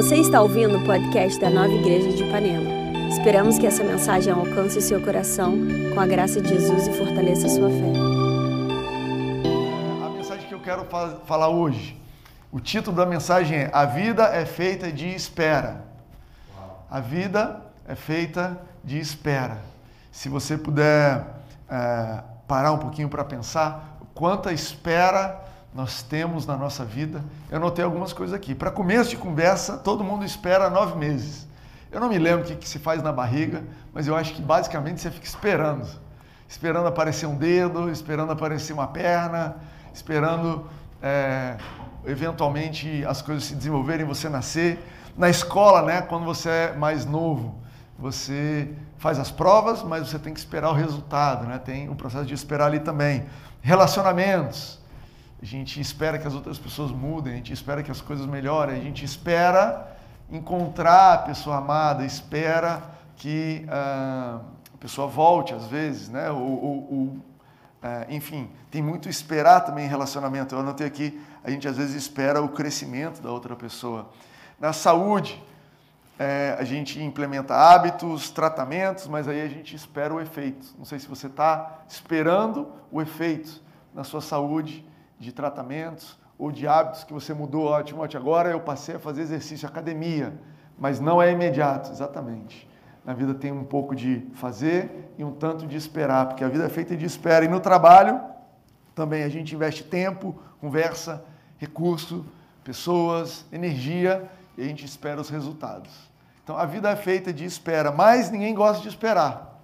Você está ouvindo o podcast da Nova Igreja de Ipanema. Esperamos que essa mensagem alcance o seu coração com a graça de Jesus e fortaleça a sua fé. A mensagem que eu quero fa- falar hoje, o título da mensagem é A vida é feita de espera. A vida é feita de espera. Se você puder é, parar um pouquinho para pensar, quanta espera nós temos na nossa vida. Eu anotei algumas coisas aqui. Para começo de conversa, todo mundo espera nove meses. Eu não me lembro o que, que se faz na barriga, mas eu acho que basicamente você fica esperando. Esperando aparecer um dedo, esperando aparecer uma perna, esperando é, eventualmente as coisas se desenvolverem, você nascer. Na escola, né, quando você é mais novo, você faz as provas, mas você tem que esperar o resultado, né? Tem um processo de esperar ali também. Relacionamentos. A gente espera que as outras pessoas mudem, a gente espera que as coisas melhorem, a gente espera encontrar a pessoa amada, espera que ah, a pessoa volte às vezes, né? Ou, ou- ou, ah, enfim, tem muito esperar também em relacionamento. Eu anotei aqui, a gente às vezes espera o crescimento da outra pessoa. Na saúde, é, a gente implementa hábitos, tratamentos, mas aí a gente espera o efeito. Não sei se você está esperando o efeito na sua saúde de tratamentos ou de hábitos que você mudou. Ó, Timóteo, agora eu passei a fazer exercício, academia, mas não é imediato, exatamente. Na vida tem um pouco de fazer e um tanto de esperar, porque a vida é feita de espera. E no trabalho, também a gente investe tempo, conversa, recurso, pessoas, energia e a gente espera os resultados. Então a vida é feita de espera, mas ninguém gosta de esperar.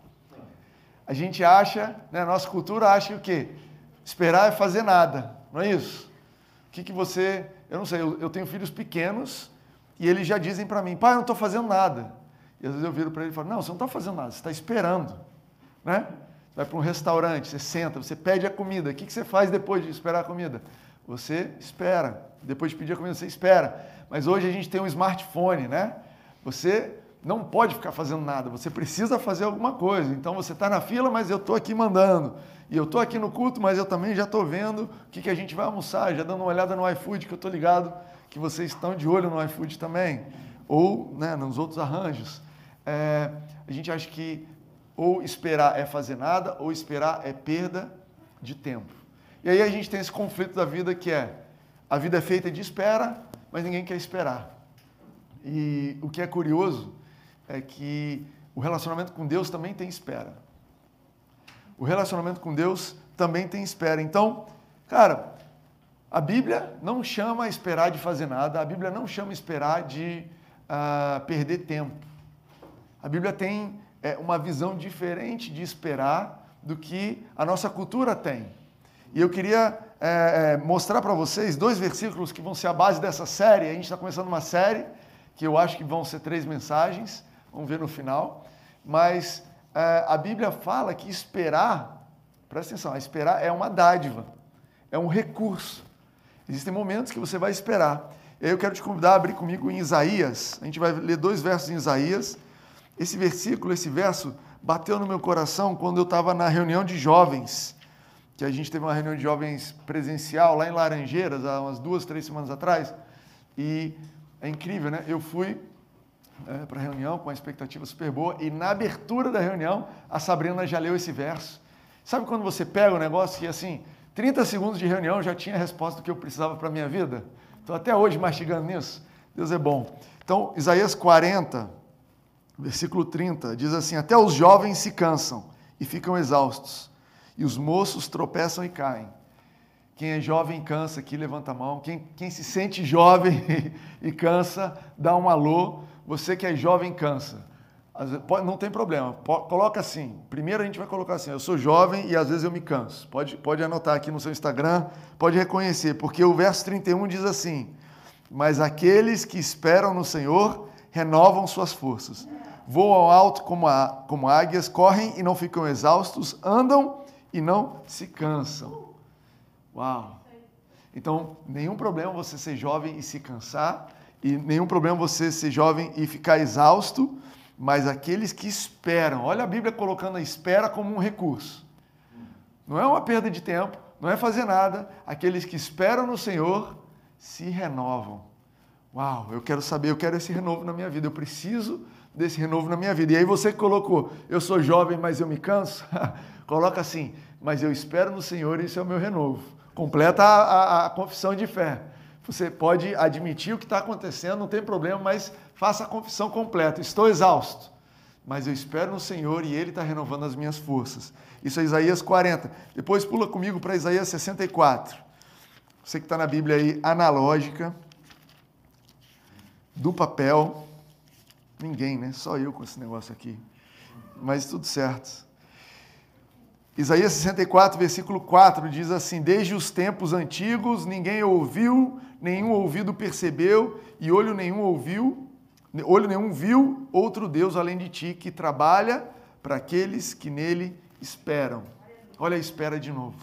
A gente acha, né, a nossa cultura acha que o quê? Esperar é fazer nada, não é isso? O que, que você. Eu não sei, eu, eu tenho filhos pequenos e eles já dizem para mim, pai, eu não estou fazendo nada. E às vezes eu viro para ele e falo, não, você não está fazendo nada, você está esperando. Né? Vai para um restaurante, você senta, você pede a comida. O que, que você faz depois de esperar a comida? Você espera. Depois de pedir a comida, você espera. Mas hoje a gente tem um smartphone, né? Você não pode ficar fazendo nada, você precisa fazer alguma coisa. Então você está na fila, mas eu estou aqui mandando. E eu estou aqui no culto, mas eu também já estou vendo o que, que a gente vai almoçar, já dando uma olhada no iFood, que eu estou ligado que vocês estão de olho no iFood também. Ou né, nos outros arranjos. É, a gente acha que ou esperar é fazer nada, ou esperar é perda de tempo. E aí a gente tem esse conflito da vida que é a vida é feita de espera, mas ninguém quer esperar. E o que é curioso é que o relacionamento com Deus também tem espera. O relacionamento com Deus também tem espera. Então, cara, a Bíblia não chama esperar de fazer nada, a Bíblia não chama esperar de ah, perder tempo. A Bíblia tem é, uma visão diferente de esperar do que a nossa cultura tem. E eu queria é, é, mostrar para vocês dois versículos que vão ser a base dessa série. A gente está começando uma série que eu acho que vão ser três mensagens, vamos ver no final. Mas é, a Bíblia fala que esperar, presta atenção, esperar é uma dádiva, é um recurso. Existem momentos que você vai esperar. E aí eu quero te convidar a abrir comigo em Isaías. A gente vai ler dois versos em Isaías. Esse versículo, esse verso, bateu no meu coração quando eu estava na reunião de jovens, que a gente teve uma reunião de jovens presencial lá em Laranjeiras, há umas duas, três semanas atrás. E é incrível, né? Eu fui é, para a reunião com uma expectativa super boa e na abertura da reunião a Sabrina já leu esse verso. Sabe quando você pega um negócio que assim, 30 segundos de reunião já tinha a resposta do que eu precisava para a minha vida? Estou até hoje mastigando nisso. Deus é bom. Então, Isaías 40, versículo 30, diz assim: Até os jovens se cansam e ficam exaustos, e os moços tropeçam e caem. Quem é jovem cansa aqui, levanta a mão. Quem, quem se sente jovem e cansa, dá um alô. Você que é jovem cansa. Não tem problema. Coloca assim. Primeiro a gente vai colocar assim: eu sou jovem e às vezes eu me canso. Pode, pode anotar aqui no seu Instagram, pode reconhecer, porque o verso 31 diz assim: Mas aqueles que esperam no Senhor renovam suas forças. Voam alto como, a, como águias, correm e não ficam exaustos, andam e não se cansam. Uau! Então, nenhum problema você ser jovem e se cansar, e nenhum problema você ser jovem e ficar exausto, mas aqueles que esperam, olha a Bíblia colocando a espera como um recurso. Não é uma perda de tempo, não é fazer nada. Aqueles que esperam no Senhor se renovam. Uau, eu quero saber, eu quero esse renovo na minha vida, eu preciso desse renovo na minha vida. E aí você colocou, eu sou jovem, mas eu me canso. Coloca assim, mas eu espero no Senhor e isso é o meu renovo. Completa a, a, a confissão de fé. Você pode admitir o que está acontecendo, não tem problema, mas faça a confissão completa. Estou exausto, mas eu espero no Senhor e Ele está renovando as minhas forças. Isso é Isaías 40. Depois pula comigo para Isaías 64. Você que está na Bíblia aí, analógica, do papel. Ninguém, né? Só eu com esse negócio aqui. Mas tudo certo. Isaías 64, versículo 4 diz assim: Desde os tempos antigos ninguém ouviu, nenhum ouvido percebeu, e olho nenhum ouviu, olho nenhum viu outro Deus além de ti, que trabalha para aqueles que nele esperam. Olha a espera de novo.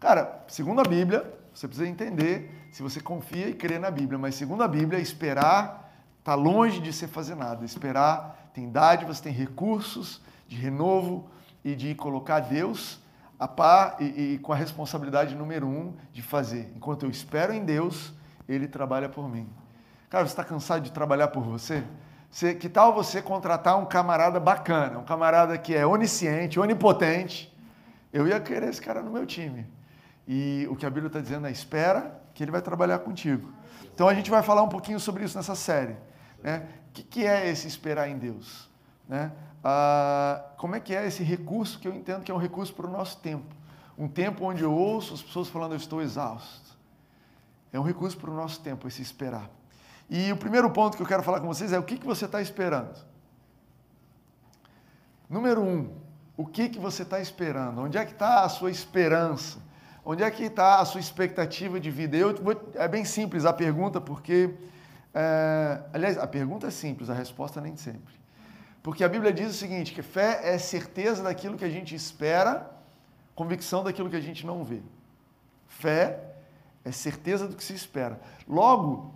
Cara, segundo a Bíblia, você precisa entender se você confia e crê na Bíblia, mas segundo a Bíblia, esperar está longe de ser fazer nada. Esperar tem dádivas, tem recursos de renovo e de colocar Deus a par e, e, com a responsabilidade número um de fazer. Enquanto eu espero em Deus, Ele trabalha por mim. Cara, você está cansado de trabalhar por você? você? Que tal você contratar um camarada bacana, um camarada que é onisciente, onipotente? Eu ia querer esse cara no meu time. E o que a Bíblia está dizendo é espera que ele vai trabalhar contigo. Então a gente vai falar um pouquinho sobre isso nessa série. Né? O que, que é esse esperar em Deus? Né? Ah, como é que é esse recurso que eu entendo que é um recurso para o nosso tempo? Um tempo onde eu ouço as pessoas falando eu estou exausto. É um recurso para o nosso tempo esse esperar. E o primeiro ponto que eu quero falar com vocês é o que, que você está esperando. Número um, o que, que você está esperando? Onde é que está a sua esperança? Onde é que está a sua expectativa de vida? Eu vou, é bem simples a pergunta, porque. É, aliás, a pergunta é simples, a resposta nem sempre. Porque a Bíblia diz o seguinte: que fé é certeza daquilo que a gente espera, convicção daquilo que a gente não vê. Fé é certeza do que se espera. Logo,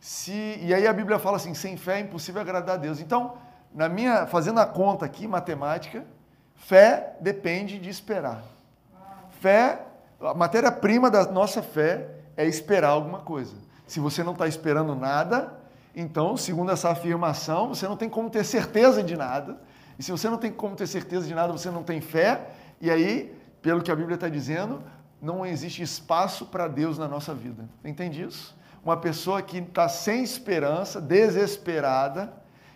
se. E aí a Bíblia fala assim: sem fé é impossível agradar a Deus. Então, na minha, fazendo a conta aqui, matemática, fé depende de esperar. Fé a matéria-prima da nossa fé é esperar alguma coisa. Se você não está esperando nada, então, segundo essa afirmação, você não tem como ter certeza de nada. E se você não tem como ter certeza de nada, você não tem fé. E aí, pelo que a Bíblia está dizendo, não existe espaço para Deus na nossa vida. Entende isso? Uma pessoa que está sem esperança, desesperada,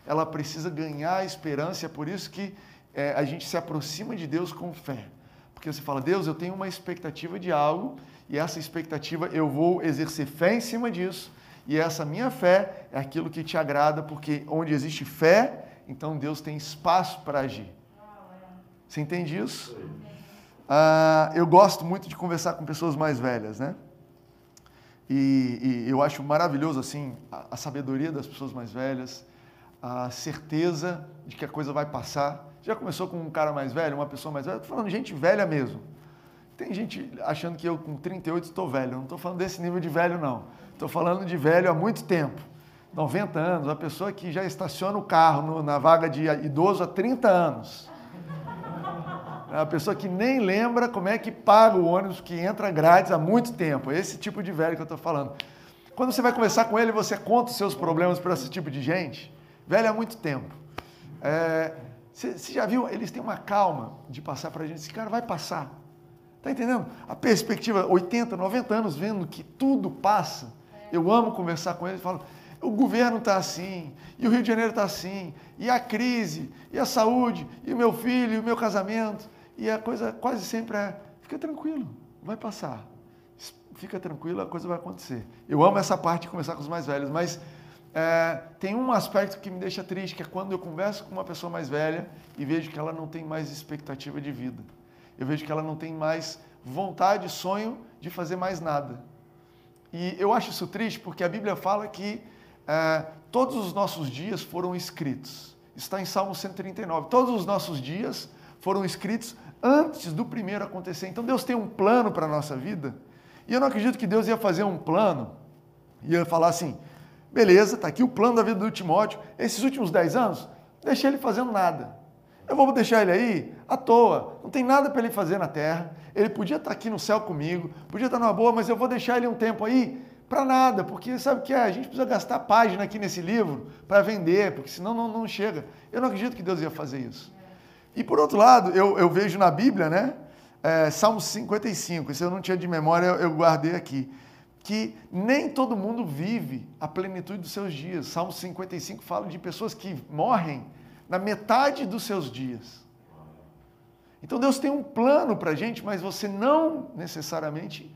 ela precisa ganhar a esperança. É por isso que é, a gente se aproxima de Deus com fé. Porque você fala, Deus, eu tenho uma expectativa de algo e essa expectativa eu vou exercer fé em cima disso. E essa minha fé é aquilo que te agrada, porque onde existe fé, então Deus tem espaço para agir. Você entende isso? Ah, eu gosto muito de conversar com pessoas mais velhas, né? E, e eu acho maravilhoso assim a, a sabedoria das pessoas mais velhas, a certeza de que a coisa vai passar. Já começou com um cara mais velho, uma pessoa mais velha? Estou falando gente velha mesmo. Tem gente achando que eu com 38 estou velho. Não estou falando desse nível de velho, não. Estou falando de velho há muito tempo. 90 anos, uma pessoa que já estaciona o carro no, na vaga de idoso há 30 anos. É uma pessoa que nem lembra como é que paga o ônibus que entra grátis há muito tempo. É esse tipo de velho que eu estou falando. Quando você vai conversar com ele, você conta os seus problemas para esse tipo de gente. Velho há muito tempo. É, você, já viu? Eles têm uma calma de passar para a gente. Esse cara vai passar. Está entendendo? A perspectiva, 80, 90 anos vendo que tudo passa. Eu amo conversar com eles falo, o governo está assim, e o Rio de Janeiro está assim, e a crise, e a saúde, e o meu filho, e o meu casamento. E a coisa quase sempre é, fica tranquilo, vai passar. Fica tranquilo, a coisa vai acontecer. Eu amo essa parte de conversar com os mais velhos, mas é, tem um aspecto que me deixa triste, que é quando eu converso com uma pessoa mais velha e vejo que ela não tem mais expectativa de vida. Eu vejo que ela não tem mais vontade, sonho de fazer mais nada. E eu acho isso triste porque a Bíblia fala que é, todos os nossos dias foram escritos. Está em Salmo 139. Todos os nossos dias foram escritos antes do primeiro acontecer. Então Deus tem um plano para a nossa vida. E eu não acredito que Deus ia fazer um plano, ia falar assim, Beleza, está aqui o plano da vida do Timóteo. Esses últimos 10 anos, deixei ele fazendo nada. Eu vou deixar ele aí à toa. Não tem nada para ele fazer na terra. Ele podia estar tá aqui no céu comigo, podia estar tá numa boa, mas eu vou deixar ele um tempo aí para nada, porque sabe o que é? A gente precisa gastar página aqui nesse livro para vender, porque senão não, não chega. Eu não acredito que Deus ia fazer isso. E por outro lado, eu, eu vejo na Bíblia, né? É, Salmo 55, esse eu não tinha de memória, eu, eu guardei aqui. Que nem todo mundo vive a plenitude dos seus dias. Salmo 55 fala de pessoas que morrem na metade dos seus dias. Então Deus tem um plano para a gente, mas você não necessariamente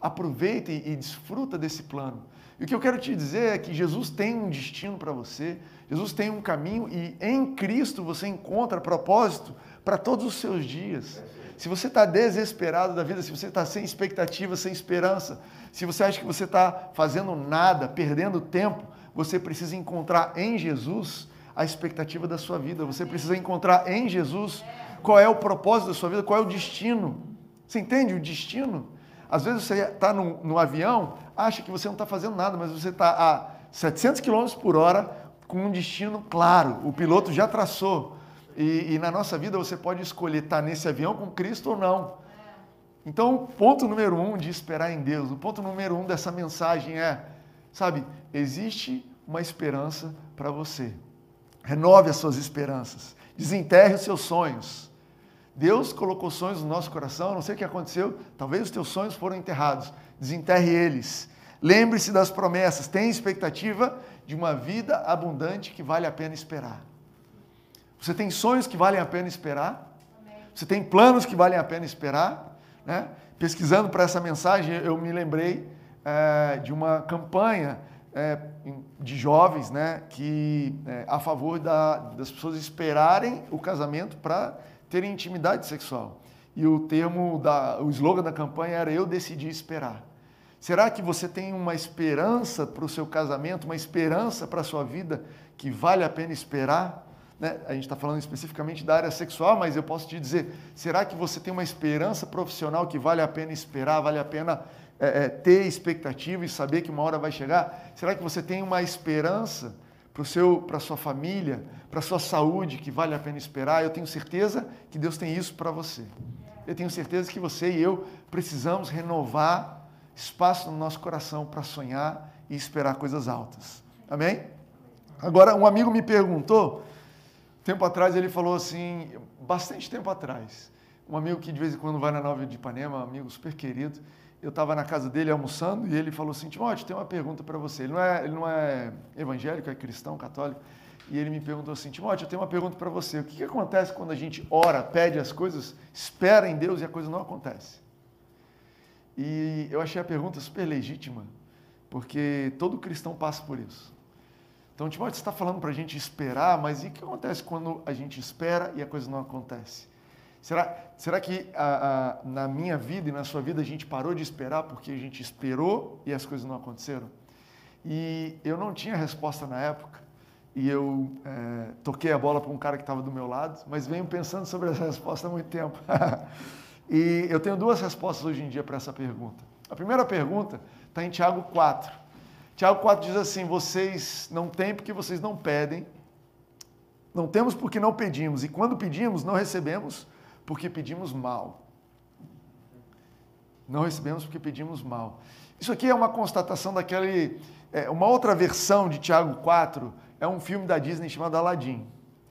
aproveita e, desfruta desse plano. E o que eu quero te dizer é que Jesus tem um destino para você, Jesus tem um caminho e em Cristo você encontra propósito para todos os seus dias. Se você está desesperado da vida, se você está sem expectativa, sem esperança, se você acha que você está fazendo nada, perdendo tempo, você precisa encontrar em Jesus a expectativa da sua vida. Você precisa encontrar em Jesus qual é o propósito da sua vida, qual é o destino. Você entende o destino? Às vezes você está no, no, avião, acha que você não está fazendo nada, mas você está a 700 km por hora com um destino claro. O piloto já traçou. E, e na nossa vida você pode escolher estar tá nesse avião com Cristo ou não. Então, o ponto número um de esperar em Deus, o ponto número um dessa mensagem é, sabe, existe uma esperança para você. Renove as suas esperanças. Desenterre os seus sonhos. Deus colocou sonhos no nosso coração, não sei o que aconteceu, talvez os teus sonhos foram enterrados. Desenterre eles. Lembre-se das promessas, tenha expectativa de uma vida abundante que vale a pena esperar. Você tem sonhos que valem a pena esperar? Você tem planos que valem a pena esperar? Né? Pesquisando para essa mensagem, eu me lembrei é, de uma campanha é, de jovens né, que é, a favor da, das pessoas esperarem o casamento para terem intimidade sexual. E o termo, da, o slogan da campanha era Eu Decidi Esperar. Será que você tem uma esperança para o seu casamento, uma esperança para a sua vida que vale a pena esperar? Né? A gente está falando especificamente da área sexual, mas eu posso te dizer: será que você tem uma esperança profissional que vale a pena esperar, vale a pena é, é, ter expectativa e saber que uma hora vai chegar? Será que você tem uma esperança? para a sua família, para a sua saúde, que vale a pena esperar. Eu tenho certeza que Deus tem isso para você. Eu tenho certeza que você e eu precisamos renovar espaço no nosso coração para sonhar e esperar coisas altas. Amém? Agora, um amigo me perguntou, tempo atrás ele falou assim, bastante tempo atrás, um amigo que de vez em quando vai na Nova de Ipanema, um amigo super querido, eu estava na casa dele almoçando e ele falou assim: Timóteo, tem uma pergunta para você. Ele não, é, ele não é evangélico, é cristão, católico. E ele me perguntou assim: Timóteo, eu tenho uma pergunta para você. O que, que acontece quando a gente ora, pede as coisas, espera em Deus e a coisa não acontece? E eu achei a pergunta super legítima, porque todo cristão passa por isso. Então, Timóteo, você está falando para a gente esperar, mas e o que acontece quando a gente espera e a coisa não acontece? Será, será que a, a, na minha vida e na sua vida a gente parou de esperar porque a gente esperou e as coisas não aconteceram? E eu não tinha resposta na época e eu é, toquei a bola para um cara que estava do meu lado, mas venho pensando sobre essa resposta há muito tempo. e eu tenho duas respostas hoje em dia para essa pergunta. A primeira pergunta está em Tiago 4. Tiago 4 diz assim: Vocês não têm porque vocês não pedem, não temos porque não pedimos, e quando pedimos, não recebemos porque pedimos mal. Não recebemos porque pedimos mal. Isso aqui é uma constatação daquele. É, uma outra versão de Tiago 4 é um filme da Disney chamado Aladdin.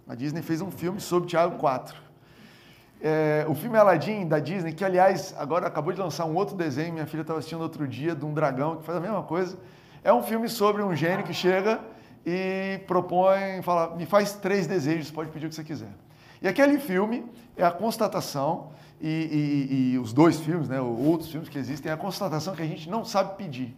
A Disney fez um filme sobre Tiago 4. É, o filme Aladdin da Disney, que aliás agora acabou de lançar um outro desenho, minha filha estava assistindo outro dia, de um dragão que faz a mesma coisa. É um filme sobre um gênio que chega e propõe, fala, me faz três desejos, pode pedir o que você quiser. E aquele filme é a constatação, e, e, e, os dois filmes, né, outros filmes que existem, é a constatação que a gente não sabe pedir.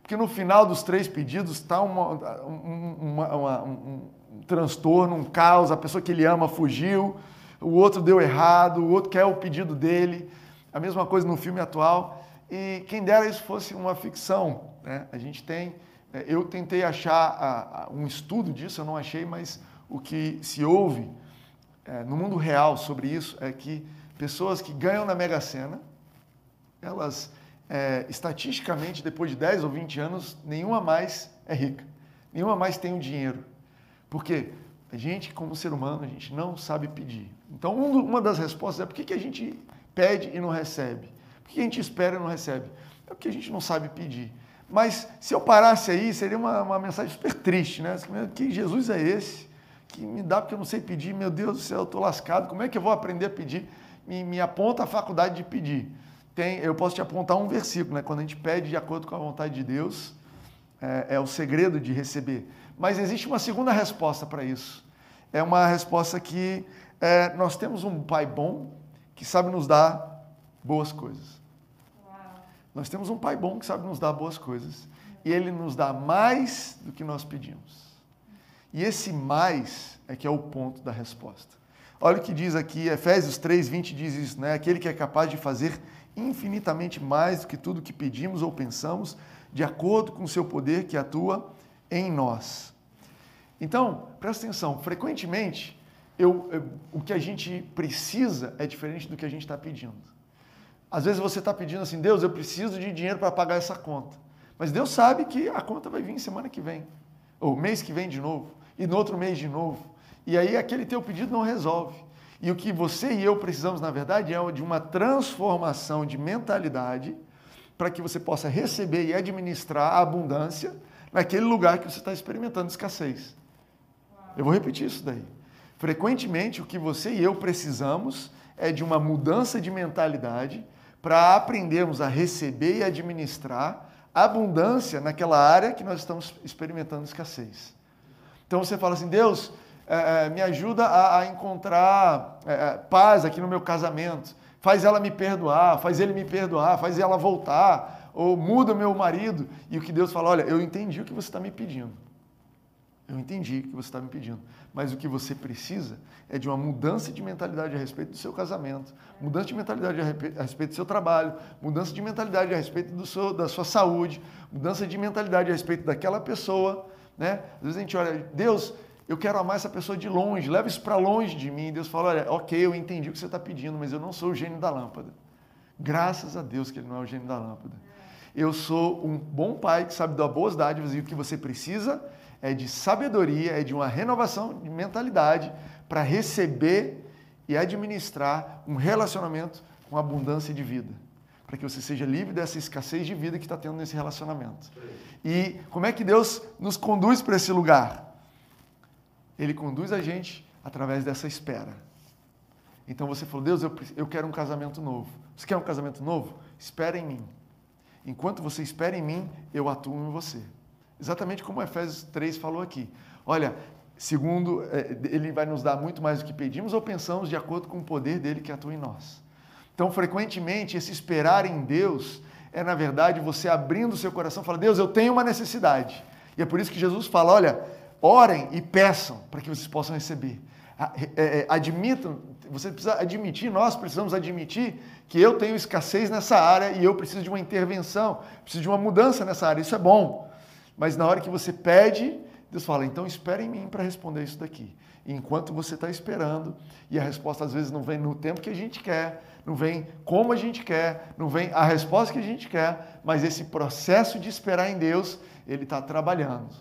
Porque no final dos três pedidos está uma, uma, uma, um, um transtorno, um caos, a pessoa que ele ama fugiu, o outro deu errado, o outro quer o pedido dele. A mesma coisa no filme atual. E quem dera isso fosse uma ficção. Né? A gente tem. É, eu tentei achar um estudo disso, eu não achei, mas o que se ouve é, no mundo real sobre isso é que pessoas que ganham na Mega Sena, elas, é, estatisticamente, depois de 10 ou 20 anos, nenhuma mais é rica. Nenhuma mais tem o dinheiro. Por quê? A gente, como ser humano, a gente não sabe pedir. Então, um, uma das respostas é por que, que a gente pede e não recebe? Por que a gente espera e não recebe? É porque a gente não sabe pedir. Mas se eu parasse aí, seria uma, uma mensagem super triste, né? Que Jesus é esse? Que me dá porque eu não sei pedir, meu Deus do céu, eu estou lascado, como é que eu vou aprender a pedir? Me, me aponta a faculdade de pedir. Tem, eu posso te apontar um versículo, né? Quando a gente pede de acordo com a vontade de Deus, é, é o segredo de receber. Mas existe uma segunda resposta para isso. É uma resposta que é, nós temos um pai bom que sabe nos dar boas coisas. Nós temos um pai bom que sabe nos dar boas coisas. E ele nos dá mais do que nós pedimos. E esse mais é que é o ponto da resposta. Olha o que diz aqui, Efésios 3, 20 diz isso, né? Aquele que é capaz de fazer infinitamente mais do que tudo que pedimos ou pensamos, de acordo com o seu poder que atua em nós. Então, presta atenção, frequentemente, eu, eu, o que a gente precisa é diferente do que a gente está pedindo. Às vezes você está pedindo assim, Deus, eu preciso de dinheiro para pagar essa conta. Mas Deus sabe que a conta vai vir semana que vem, ou mês que vem de novo, e no outro mês de novo. E aí aquele teu pedido não resolve. E o que você e eu precisamos, na verdade, é de uma transformação de mentalidade para que você possa receber e administrar a abundância naquele lugar que você está experimentando escassez. Eu vou repetir isso daí. Frequentemente, o que você e eu precisamos é de uma mudança de mentalidade para aprendermos a receber e administrar abundância naquela área que nós estamos experimentando escassez. Então você fala assim, Deus, é, me ajuda a, a encontrar é, paz aqui no meu casamento, faz ela me perdoar, faz ele me perdoar, faz ela voltar, ou muda meu marido. E o que Deus fala, olha, eu entendi o que você está me pedindo. Eu entendi o que você está me pedindo. Mas o que você precisa é de uma mudança de mentalidade a respeito do seu casamento, mudança de mentalidade a respeito do seu trabalho, mudança de mentalidade a respeito do seu, da sua saúde, mudança de mentalidade a respeito daquela pessoa. Né? Às vezes a gente olha, Deus, eu quero amar essa pessoa de longe, leva isso para longe de mim. Deus fala, olha, ok, eu entendi o que você está pedindo, mas eu não sou o gênio da lâmpada. Graças a Deus que ele não é o gênio da lâmpada. Eu sou um bom pai que sabe dar boas dádivas e o que você precisa é de sabedoria, é de uma renovação de mentalidade para receber e administrar um relacionamento com abundância de vida. Para que você seja livre dessa escassez de vida que está tendo nesse relacionamento. E como é que Deus nos conduz para esse lugar? Ele conduz a gente através dessa espera. Então você falou, Deus, eu, eu quero um casamento novo. Você quer um casamento novo? Espera em mim. Enquanto você espera em mim, eu atuo em você. Exatamente como Efésios 3 falou aqui. Olha, segundo, é, ele vai nos dar muito mais do que pedimos ou pensamos de acordo com o poder dele que atua em nós. Então, frequentemente, esse esperar em Deus é, na verdade, você abrindo o seu coração e Deus, eu tenho uma necessidade. E é por isso que Jesus fala: olha, orem e peçam para que vocês possam receber. É, é, admitam, você precisa admitir, nós precisamos admitir que eu tenho escassez nessa área e eu preciso de uma intervenção, preciso de uma mudança nessa área. Isso é bom. Mas na hora que você pede, Deus fala: então espere em mim para responder isso daqui. E enquanto você está esperando, e a resposta às vezes não vem no tempo que a gente quer, não vem como a gente quer, não vem a resposta que a gente quer, mas esse processo de esperar em Deus, ele está trabalhando,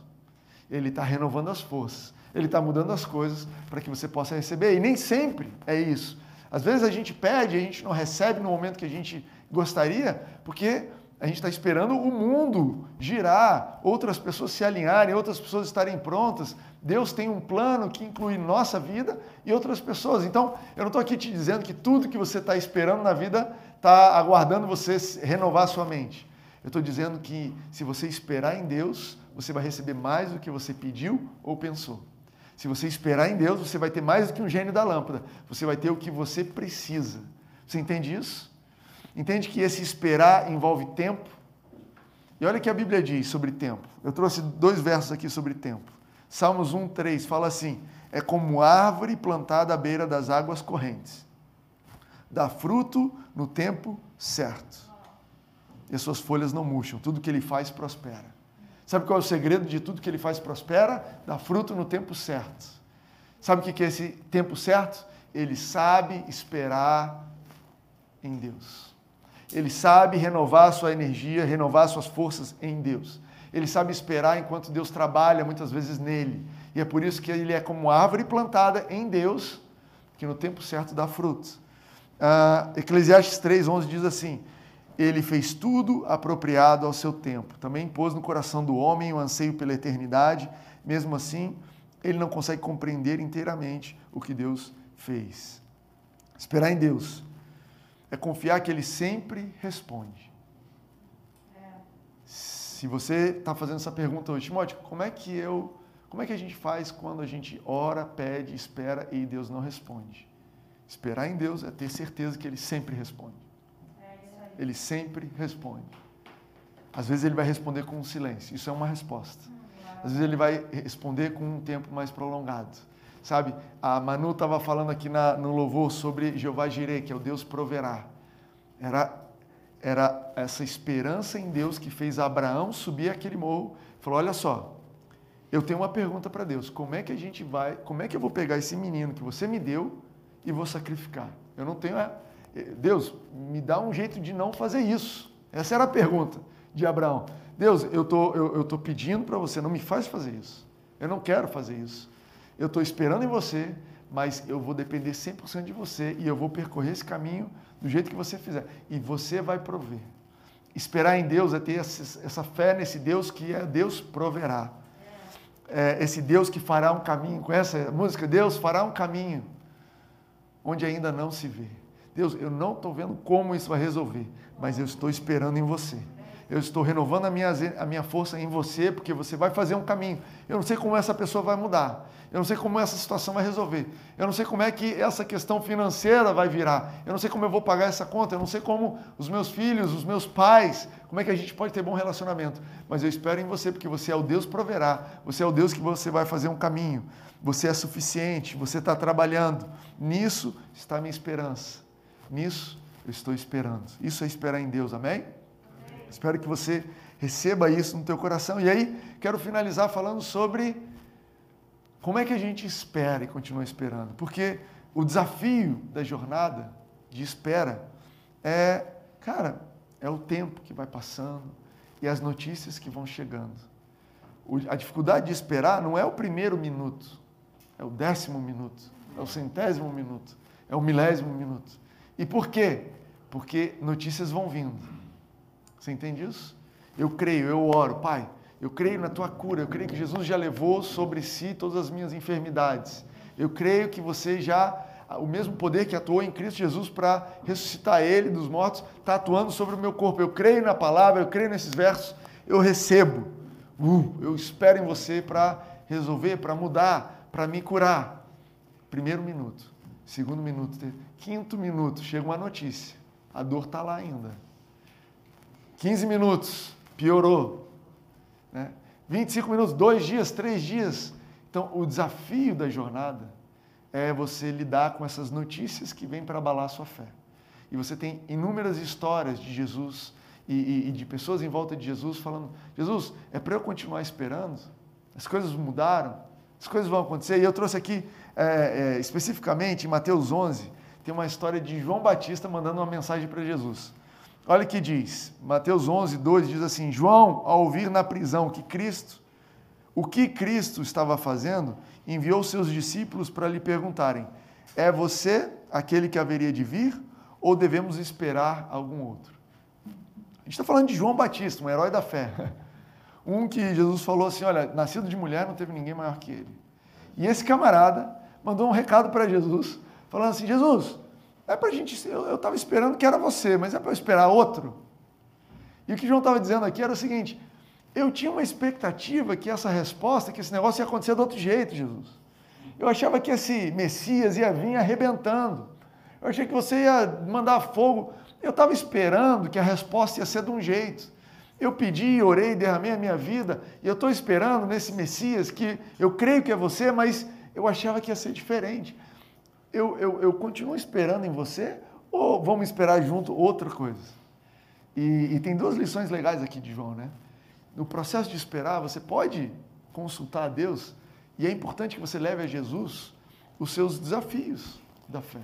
ele está renovando as forças, ele está mudando as coisas para que você possa receber. E nem sempre é isso. Às vezes a gente pede, a gente não recebe no momento que a gente gostaria, porque a gente está esperando o mundo girar, outras pessoas se alinharem, outras pessoas estarem prontas. Deus tem um plano que inclui nossa vida e outras pessoas. Então, eu não estou aqui te dizendo que tudo que você está esperando na vida está aguardando você renovar sua mente. Eu estou dizendo que se você esperar em Deus, você vai receber mais do que você pediu ou pensou. Se você esperar em Deus, você vai ter mais do que um gênio da lâmpada. Você vai ter o que você precisa. Você entende isso? Entende que esse esperar envolve tempo? E olha o que a Bíblia diz sobre tempo. Eu trouxe dois versos aqui sobre tempo. Salmos 1, 3 fala assim: É como árvore plantada à beira das águas correntes, dá fruto no tempo certo, e as suas folhas não murcham, tudo que ele faz prospera. Sabe qual é o segredo de tudo que ele faz prospera? Dá fruto no tempo certo. Sabe o que é esse tempo certo? Ele sabe esperar em Deus. Ele sabe renovar sua energia, renovar suas forças em Deus. Ele sabe esperar enquanto Deus trabalha muitas vezes nele. E é por isso que ele é como árvore plantada em Deus, que no tempo certo dá frutos. Uh, Eclesiastes 3,11 diz assim: ele fez tudo apropriado ao seu tempo. Também pôs no coração do homem o anseio pela eternidade. Mesmo assim, ele não consegue compreender inteiramente o que Deus fez. Esperar em Deus é confiar que Ele sempre responde. Se você está fazendo essa pergunta hoje, Timóteo, como é que eu, como é que a gente faz quando a gente ora, pede, espera e Deus não responde? Esperar em Deus é ter certeza que Ele sempre responde. Ele sempre responde. Às vezes ele vai responder com um silêncio. Isso é uma resposta. Às vezes ele vai responder com um tempo mais prolongado. Sabe, a Manu estava falando aqui na, no louvor sobre Jeová Jireh, que é o Deus proverá. Era, era essa esperança em Deus que fez Abraão subir aquele morro. Falou: Olha só, eu tenho uma pergunta para Deus: como é que a gente vai, como é que eu vou pegar esse menino que você me deu e vou sacrificar? Eu não tenho. Deus, me dá um jeito de não fazer isso. Essa era a pergunta de Abraão. Deus, eu tô, eu tô pedindo para você, não me faz fazer isso. Eu não quero fazer isso. Eu estou esperando em você, mas eu vou depender 100% de você e eu vou percorrer esse caminho do jeito que você fizer. E você vai prover. Esperar em Deus é ter essa fé nesse Deus que é Deus proverá. É esse Deus que fará um caminho. Com essa música, Deus fará um caminho onde ainda não se vê. Deus, eu não estou vendo como isso vai resolver, mas eu estou esperando em você eu estou renovando a minha, a minha força em você, porque você vai fazer um caminho. Eu não sei como essa pessoa vai mudar. Eu não sei como essa situação vai resolver. Eu não sei como é que essa questão financeira vai virar. Eu não sei como eu vou pagar essa conta. Eu não sei como os meus filhos, os meus pais, como é que a gente pode ter bom relacionamento. Mas eu espero em você, porque você é o Deus proverá. Você é o Deus que você vai fazer um caminho. Você é suficiente. Você está trabalhando. Nisso está a minha esperança. Nisso eu estou esperando. Isso é esperar em Deus. Amém? Espero que você receba isso no teu coração. E aí, quero finalizar falando sobre como é que a gente espera e continua esperando. Porque o desafio da jornada de espera é, cara, é o tempo que vai passando e as notícias que vão chegando. a dificuldade de esperar não é o primeiro minuto, é o décimo minuto, é o centésimo minuto, é o milésimo minuto. E por quê? Porque notícias vão vindo você entende isso? Eu creio, eu oro, Pai, eu creio na tua cura, eu creio que Jesus já levou sobre si todas as minhas enfermidades. Eu creio que você já, o mesmo poder que atuou em Cristo Jesus para ressuscitar ele dos mortos, está atuando sobre o meu corpo. Eu creio na palavra, eu creio nesses versos, eu recebo. Uh, eu espero em você para resolver, para mudar, para me curar. Primeiro minuto, segundo minuto, quinto minuto, chega uma notícia. A dor está lá ainda. 15 minutos, piorou. Né? 25 minutos, dois dias, três dias. Então, o desafio da jornada é você lidar com essas notícias que vêm para abalar a sua fé. E você tem inúmeras histórias de Jesus e, e, e de pessoas em volta de Jesus falando: Jesus, é para eu continuar esperando? As coisas mudaram, as coisas vão acontecer. E eu trouxe aqui, é, é, especificamente, em Mateus 11, tem uma história de João Batista mandando uma mensagem para Jesus. Olha o que diz, Mateus 11, 2 diz assim: João, ao ouvir na prisão que Cristo, o que Cristo estava fazendo, enviou seus discípulos para lhe perguntarem: É você aquele que haveria de vir ou devemos esperar algum outro? A gente está falando de João Batista, um herói da fé. Um que Jesus falou assim: Olha, nascido de mulher não teve ninguém maior que ele. E esse camarada mandou um recado para Jesus, falando assim: Jesus, é para a gente. Eu estava esperando que era você, mas é para eu esperar outro. E o que João estava dizendo aqui era o seguinte: eu tinha uma expectativa que essa resposta, que esse negócio ia acontecer de outro jeito, Jesus. Eu achava que esse Messias ia vir arrebentando. Eu achei que você ia mandar fogo. Eu estava esperando que a resposta ia ser de um jeito. Eu pedi, orei, derramei a minha vida, e eu estou esperando nesse Messias que eu creio que é você, mas eu achava que ia ser diferente eu, eu, eu continuo esperando em você ou vamos esperar junto outra coisa? E, e, tem duas lições legais aqui de João, né? No processo de esperar, você pode consultar a Deus e é importante que você leve a Jesus os seus desafios da fé.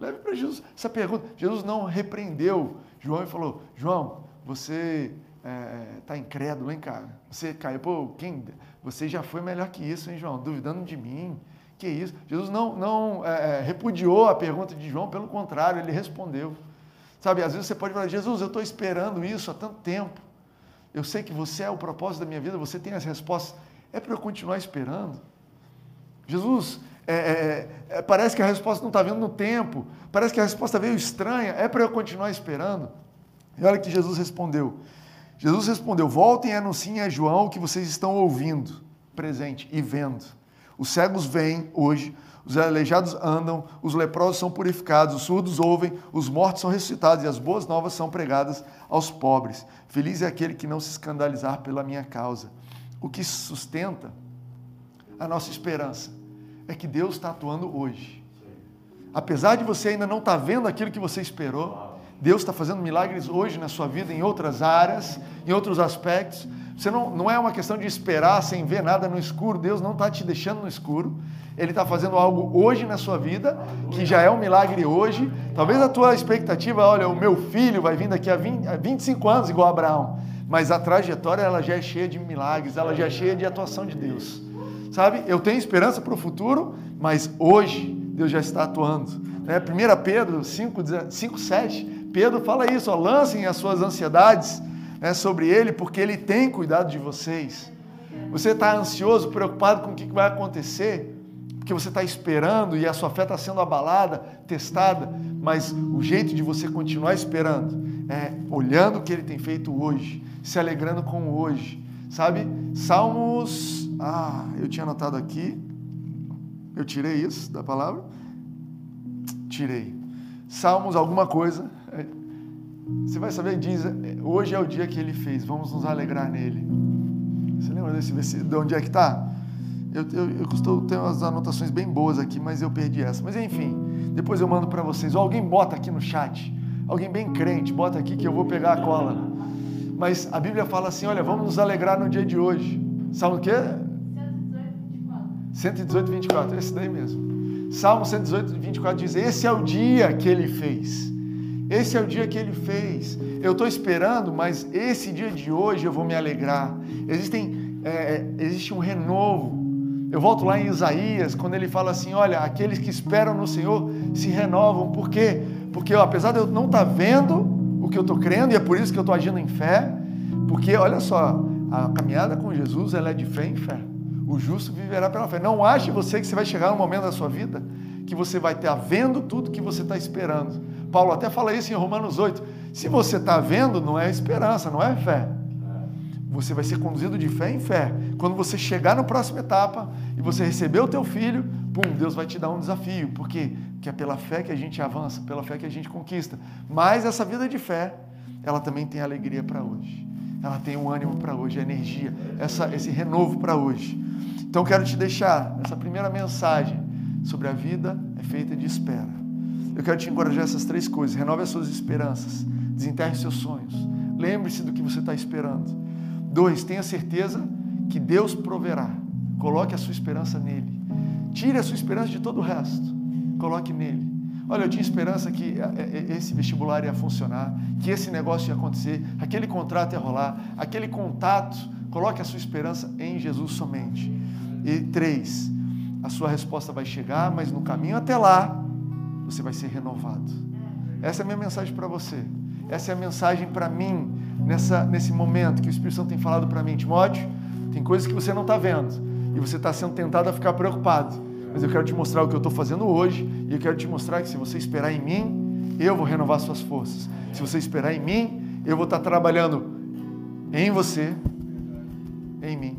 Leve para Jesus essa pergunta. Jesus não repreendeu João e falou: João, você está é, tá incrédulo, hein, cara? Você caiu, pô, quem? Você já foi melhor que isso, hein, João? Duvidando de mim. Que isso? Jesus não, não é, é, repudiou a pergunta de João, pelo contrário, ele respondeu. Sabe, às vezes você pode falar, Jesus, eu estou esperando isso há tanto tempo. Eu sei que você é o propósito da minha vida, você tem as respostas. É para eu continuar esperando? Jesus, é, é, é, parece que a resposta não está vindo no tempo, parece que a resposta veio estranha, é para eu continuar esperando? E olha que Jesus respondeu. Jesus respondeu: Voltem e anunciem a João o que vocês estão ouvindo, presente e vendo. Os cegos vêm hoje, os aleijados andam, os leprosos são purificados, os surdos ouvem, os mortos são ressuscitados e as boas novas são pregadas aos pobres. Feliz é aquele que não se escandalizar pela minha causa. O que sustenta a nossa esperança é que Deus está atuando hoje. Apesar de você ainda não estar tá vendo aquilo que você esperou, Deus está fazendo milagres hoje na sua vida, em outras áreas, em outros aspectos. Você não, não é uma questão de esperar sem ver nada no escuro. Deus não está te deixando no escuro. Ele está fazendo algo hoje na sua vida, que já é um milagre hoje. Talvez a tua expectativa, olha, o meu filho vai vir daqui a, 20, a 25 anos igual a Abraão. Mas a trajetória ela já é cheia de milagres, ela já é cheia de atuação de Deus. Sabe? Eu tenho esperança para o futuro, mas hoje Deus já está atuando. Né? 1 Pedro 5, 5 7, Pedro fala isso, ó, lancem as suas ansiedades né, sobre Ele, porque Ele tem cuidado de vocês. Você está ansioso, preocupado com o que vai acontecer, porque você está esperando e a sua fé está sendo abalada, testada, mas o jeito de você continuar esperando é olhando o que Ele tem feito hoje, se alegrando com hoje, sabe? Salmos, ah, eu tinha anotado aqui, eu tirei isso da palavra, tirei. Salmos alguma coisa, você vai saber, diz, hoje é o dia que ele fez, vamos nos alegrar nele. Você lembra desse versículo, de onde é que está? Eu, eu, eu costumo ter umas anotações bem boas aqui, mas eu perdi essa. Mas enfim, depois eu mando para vocês. Ou alguém bota aqui no chat, alguém bem crente, bota aqui que eu vou pegar a cola. Mas a Bíblia fala assim: olha, vamos nos alegrar no dia de hoje. Sabe o quê? 118, 24. Esse daí mesmo. Salmo 118, 24 diz: Esse é o dia que ele fez esse é o dia que ele fez. Eu estou esperando, mas esse dia de hoje eu vou me alegrar. Existem, é, é, existe um renovo. Eu volto lá em Isaías, quando ele fala assim: olha, aqueles que esperam no Senhor se renovam. Por quê? Porque eu, apesar de eu não estar tá vendo o que eu estou crendo, e é por isso que eu estou agindo em fé, porque olha só, a caminhada com Jesus ela é de fé em fé. O justo viverá pela fé. Não ache você que você vai chegar no momento da sua vida que você vai estar vendo tudo que você está esperando. Paulo até fala isso em Romanos 8. Se você está vendo, não é esperança, não é fé. Você vai ser conduzido de fé em fé. Quando você chegar na próxima etapa e você receber o teu filho, pum, Deus vai te dar um desafio. Porque é pela fé que a gente avança, pela fé que a gente conquista. Mas essa vida de fé, ela também tem alegria para hoje. Ela tem um ânimo para hoje, energia, essa, esse renovo para hoje. Então quero te deixar essa primeira mensagem sobre a vida é feita de espera. Eu quero te encorajar essas três coisas. Renove as suas esperanças. Desenterre seus sonhos. Lembre-se do que você está esperando. Dois, tenha certeza que Deus proverá. Coloque a sua esperança nele. Tire a sua esperança de todo o resto. Coloque nele. Olha, eu tinha esperança que eh, eh, eh, esse vestibular ia funcionar, que esse negócio ia acontecer, aquele contrato ia rolar, aquele contato. Coloque a sua esperança em Jesus somente. E três, a sua resposta vai chegar, mas no caminho até lá, você vai ser renovado. Essa é a minha mensagem para você. Essa é a mensagem para mim, nessa, nesse momento que o Espírito Santo tem falado para mim. Timóteo, tem coisas que você não está vendo e você está sendo tentado a ficar preocupado. Mas eu quero te mostrar o que eu estou fazendo hoje e eu quero te mostrar que se você esperar em mim, eu vou renovar suas forças. Se você esperar em mim, eu vou estar tá trabalhando em você, em mim.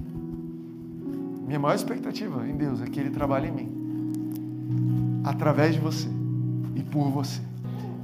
Minha maior expectativa em Deus é que Ele trabalhe em mim, através de você e por você.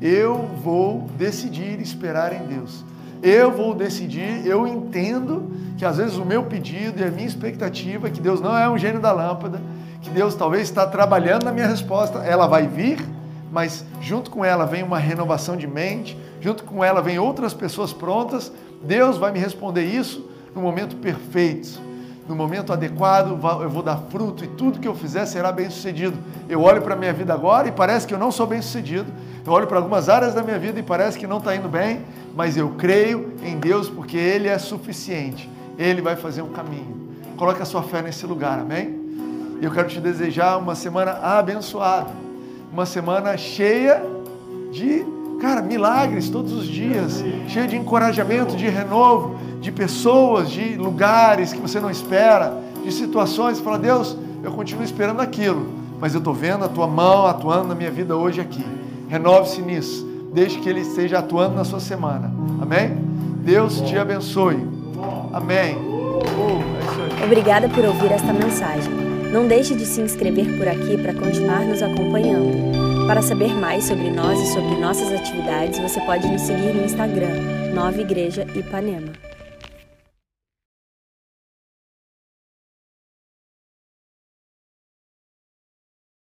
Eu vou decidir esperar em Deus. Eu vou decidir, eu entendo que às vezes o meu pedido e a minha expectativa é que Deus não é um gênio da lâmpada, que Deus talvez está trabalhando na minha resposta, ela vai vir, mas junto com ela vem uma renovação de mente, junto com ela vem outras pessoas prontas. Deus vai me responder isso no momento perfeito no momento adequado, eu vou dar fruto e tudo que eu fizer será bem sucedido. Eu olho para a minha vida agora e parece que eu não sou bem sucedido. Eu olho para algumas áreas da minha vida e parece que não está indo bem, mas eu creio em Deus porque Ele é suficiente. Ele vai fazer um caminho. Coloque a sua fé nesse lugar, amém? Eu quero te desejar uma semana abençoada, uma semana cheia de Cara, milagres todos os dias, cheio de encorajamento, de renovo, de pessoas, de lugares que você não espera, de situações. Fala, Deus, eu continuo esperando aquilo, mas eu estou vendo a tua mão atuando na minha vida hoje aqui. Renove-se nisso, deixe que Ele esteja atuando na sua semana. Amém? Deus te abençoe. Amém. Uh, é Obrigada por ouvir esta mensagem. Não deixe de se inscrever por aqui para continuar nos acompanhando. Para saber mais sobre nós e sobre nossas atividades, você pode nos seguir no Instagram, Nova Igreja Ipanema.